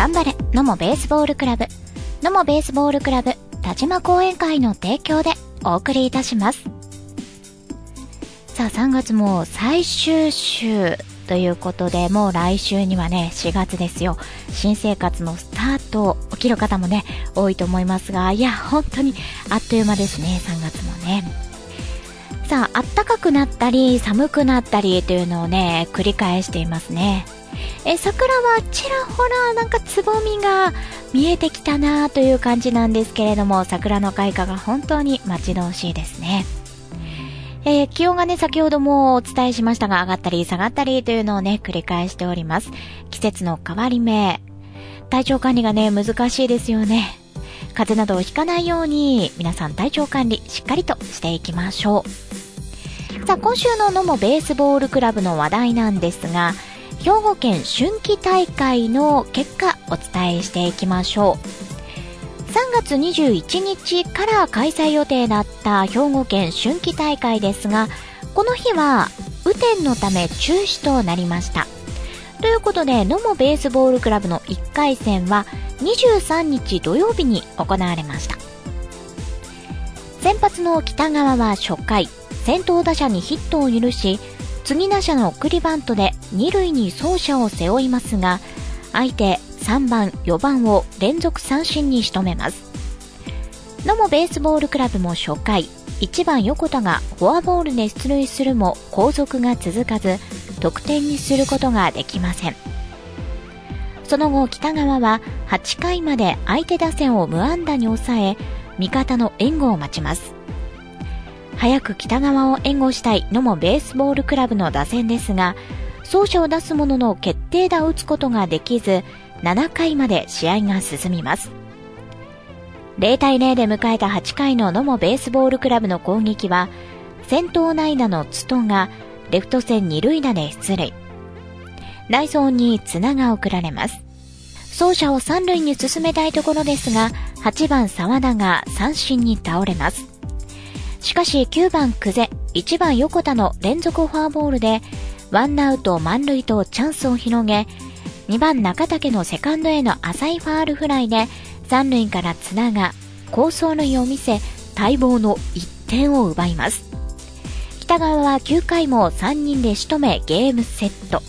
頑張れ、野茂ベースボールクラブ、野茂ベースボールクラブ、田島講演会の提供でお送りいたします。さあ、3月も最終週ということで、もう来週にはね、4月ですよ。新生活のスタート起きる方もね、多いと思いますが、いや、本当にあっという間ですね、3月もね。さあ、暖かくなったり、寒くなったりというのをね、繰り返していますね。え、桜はちらほらなんかつぼみが見えてきたなという感じなんですけれども、桜の開花が本当に待ち遠しいですね。えー、気温がね、先ほどもお伝えしましたが、上がったり下がったりというのをね、繰り返しております。季節の変わり目。体調管理がね、難しいですよね。風邪などをひかないように、皆さん体調管理しっかりとしていきましょう。さあ、今週の野茂ベースボールクラブの話題なんですが、兵庫県春季大会の結果お伝えしていきましょう。3月21日から開催予定だった兵庫県春季大会ですが、この日は雨天のため中止となりました。ということで、野茂ベースボールクラブの1回戦は23日土曜日に行われました。先発の北川は初回、先頭打者にヒットを許し、次打者の送りバントで2塁に走者を背負いますが、相手3番、4番を連続三振に仕留めます。野茂ベースボールクラブも初回、1番横田がフォアボールで出塁するも後続が続かず、得点にすることができません。その後、北川は8回まで相手打線を無安打に抑え、味方の援護を待ちます。早く北川を援護したい野茂ベースボールクラブの打線ですが、走者を出すものの決定打を打つことができず、7回まで試合が進みます。0対0で迎えた8回の野茂ベースボールクラブの攻撃は、先頭内打のツトがレフト線二塁打で出塁。内装に綱が送られます。走者を三塁に進めたいところですが、8番沢田が三振に倒れます。しかし9番久世、1番横田の連続フォアボールで、ワンアウト満塁とチャンスを広げ、2番中竹のセカンドへの浅いファールフライで三塁から綱が好走塁を見せ待望の1点を奪います。北川は9回も3人で仕留めゲームセット。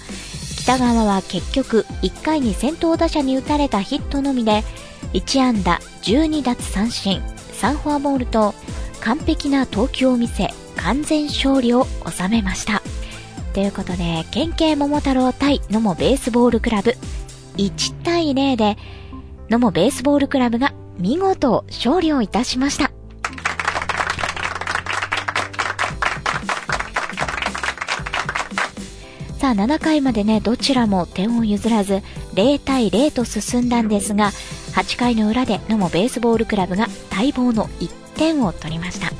北川は結局1回に先頭打者に打たれたヒットのみで1安打12奪三振3フォアボールと完璧な投球を見せ完全勝利を収めましたということで、県警桃太郎対野茂ベースボールクラブ、1対0で、野茂ベースボールクラブが見事勝利をいたしました。さあ、7回までね、どちらも点を譲らず、0対0と進んだんですが、8回の裏で野茂ベースボールクラブが待望の1点を取りました。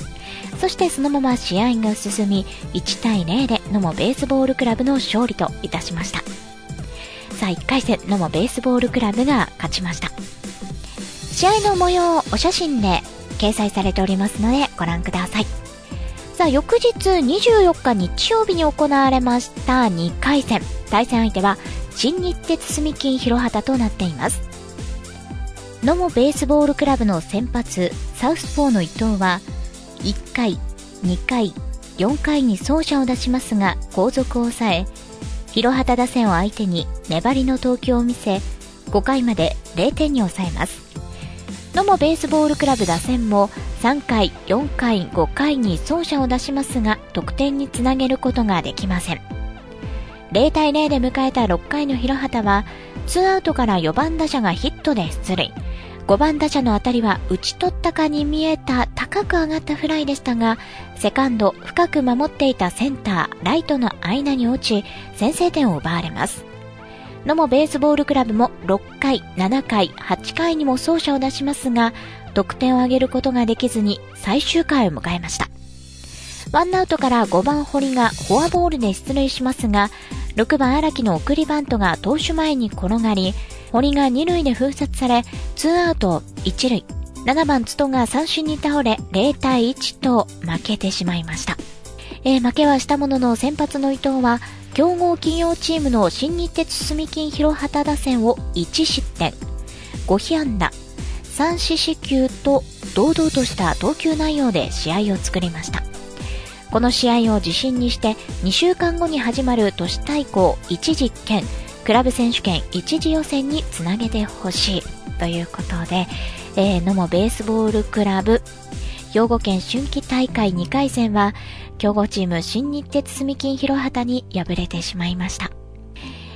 そしてそのまま試合が進み、1対0で野茂ベースボールクラブの勝利といたしました。さあ1回戦、野茂ベースボールクラブが勝ちました。試合の模様をお写真で掲載されておりますのでご覧ください。さあ翌日24日日曜日に行われました2回戦。対戦相手は新日鉄住金広畑となっています。野茂ベースボールクラブの先発、サウスポーの伊藤は、1回、2回、4回に走者を出しますが後続を抑え、広畑打線を相手に粘りの投球を見せ、5回まで0点に抑えます。野茂ベースボールクラブ打線も3回、4回、5回に走者を出しますが得点につなげることができません。0対0で迎えた6回の広畑は、2アウトから4番打者がヒットで出塁。5番打者の当たりは打ち取ったかに見えた高く上がったフライでしたが、セカンド深く守っていたセンター、ライトの間に落ち、先制点を奪われます。野茂ベースボールクラブも6回、7回、8回にも走者を出しますが、得点を挙げることができずに最終回を迎えました。ワンアウトから5番堀がフォアボールで出塁しますが、6番荒木の送りバントが投手前に転がり、堀が2塁で封殺され、2アウト1塁。7番津戸が三振に倒れ、0対1と負けてしまいました。えー、負けはしたものの先発の伊藤は、強豪企業チームの新日鉄住金広畑打線を1失点。5被安打、3四死球と堂々とした投球内容で試合を作りました。この試合を自信にして2週間後に始まる都市対抗一次兼クラブ選手権一次予選につなげてほしいということで、えー、野茂ベースボールクラブ兵庫県春季大会2回戦は強豪チーム新日鉄住金広畑に敗れてしまいました。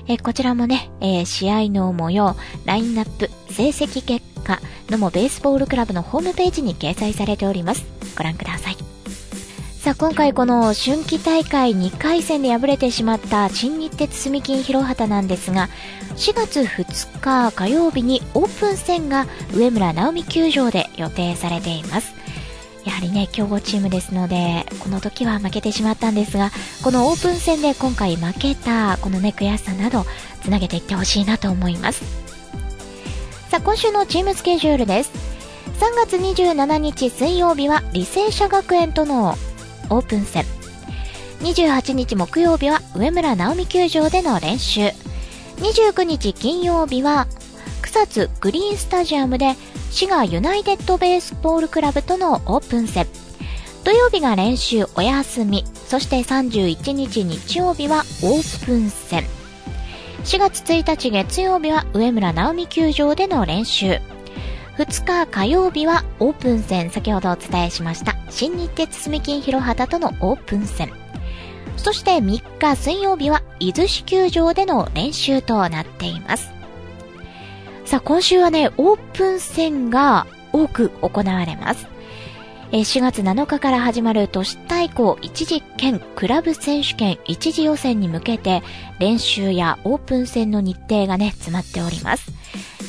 えこちらもね、えー、試合の模様、ラインナップ、成績結果、野茂ベースボールクラブのホームページに掲載されております。ご覧ください。さあ、今回この春季大会2回戦で敗れてしまった新日鉄住金広畑なんですが、4月2日火曜日にオープン戦が上村直美球場で予定されています。やはりね、強豪チームですので、この時は負けてしまったんですが、このオープン戦で今回負けた、このね、悔しさなど、つなげていってほしいなと思います。さあ、今週のチームスケジュールです。3月27日水曜日は、履正社学園とのオープン戦。28日木曜日は、上村直美球場での練習。29日金曜日は、草津グリーンスタジアムで滋賀ユナイテッドベースボールクラブとのオープン戦。土曜日が練習お休み、そして31日日曜日はオープン戦。4月1日月曜日は上村直美球場での練習。2日火曜日はオープン戦、先ほどお伝えしました新日鉄住金広畑とのオープン戦。そして3日水曜日は伊豆市球場での練習となっています。さあ、今週はね、オープン戦が多く行われます。4月7日から始まる都市対抗一次兼クラブ選手権一次予選に向けて練習やオープン戦の日程がね、詰まっております。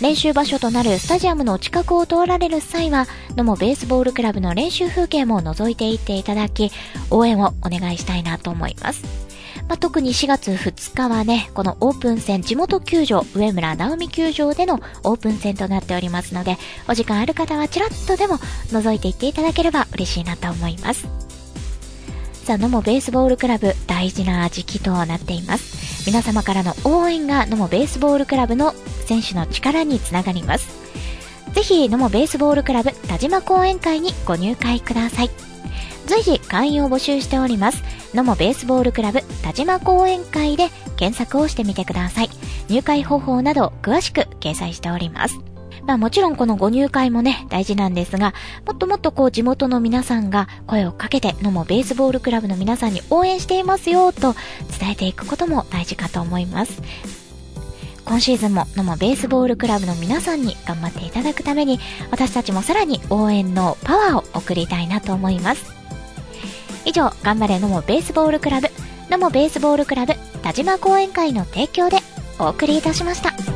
練習場所となるスタジアムの近くを通られる際は、野茂ベースボールクラブの練習風景も覗いていっていただき、応援をお願いしたいなと思います。まあ、特に4月2日はね、このオープン戦地元球場、上村直美球場でのオープン戦となっておりますので、お時間ある方はちらっとでも覗いていっていただければ嬉しいなと思います。さあ、野茂ベースボールクラブ大事な時期となっています。皆様からの応援が野茂ベースボールクラブの選手の力につながります。ぜひ、野茂ベースボールクラブ田島講演会にご入会ください。随時会員を募集しております。野茂ベースボールクラブ田島講演会で検索をしてみてください。入会方法など詳しく掲載しております。まあもちろんこのご入会もね、大事なんですが、もっともっとこう地元の皆さんが声をかけて、野茂ベースボールクラブの皆さんに応援していますよと伝えていくことも大事かと思います。今シーズンも野茂ベースボールクラブの皆さんに頑張っていただくために、私たちもさらに応援のパワーを送りたいなと思います。以上、頑張れ野茂ベースボールクラブ、野茂ベースボールクラブ田島講演会の提供でお送りいたしました。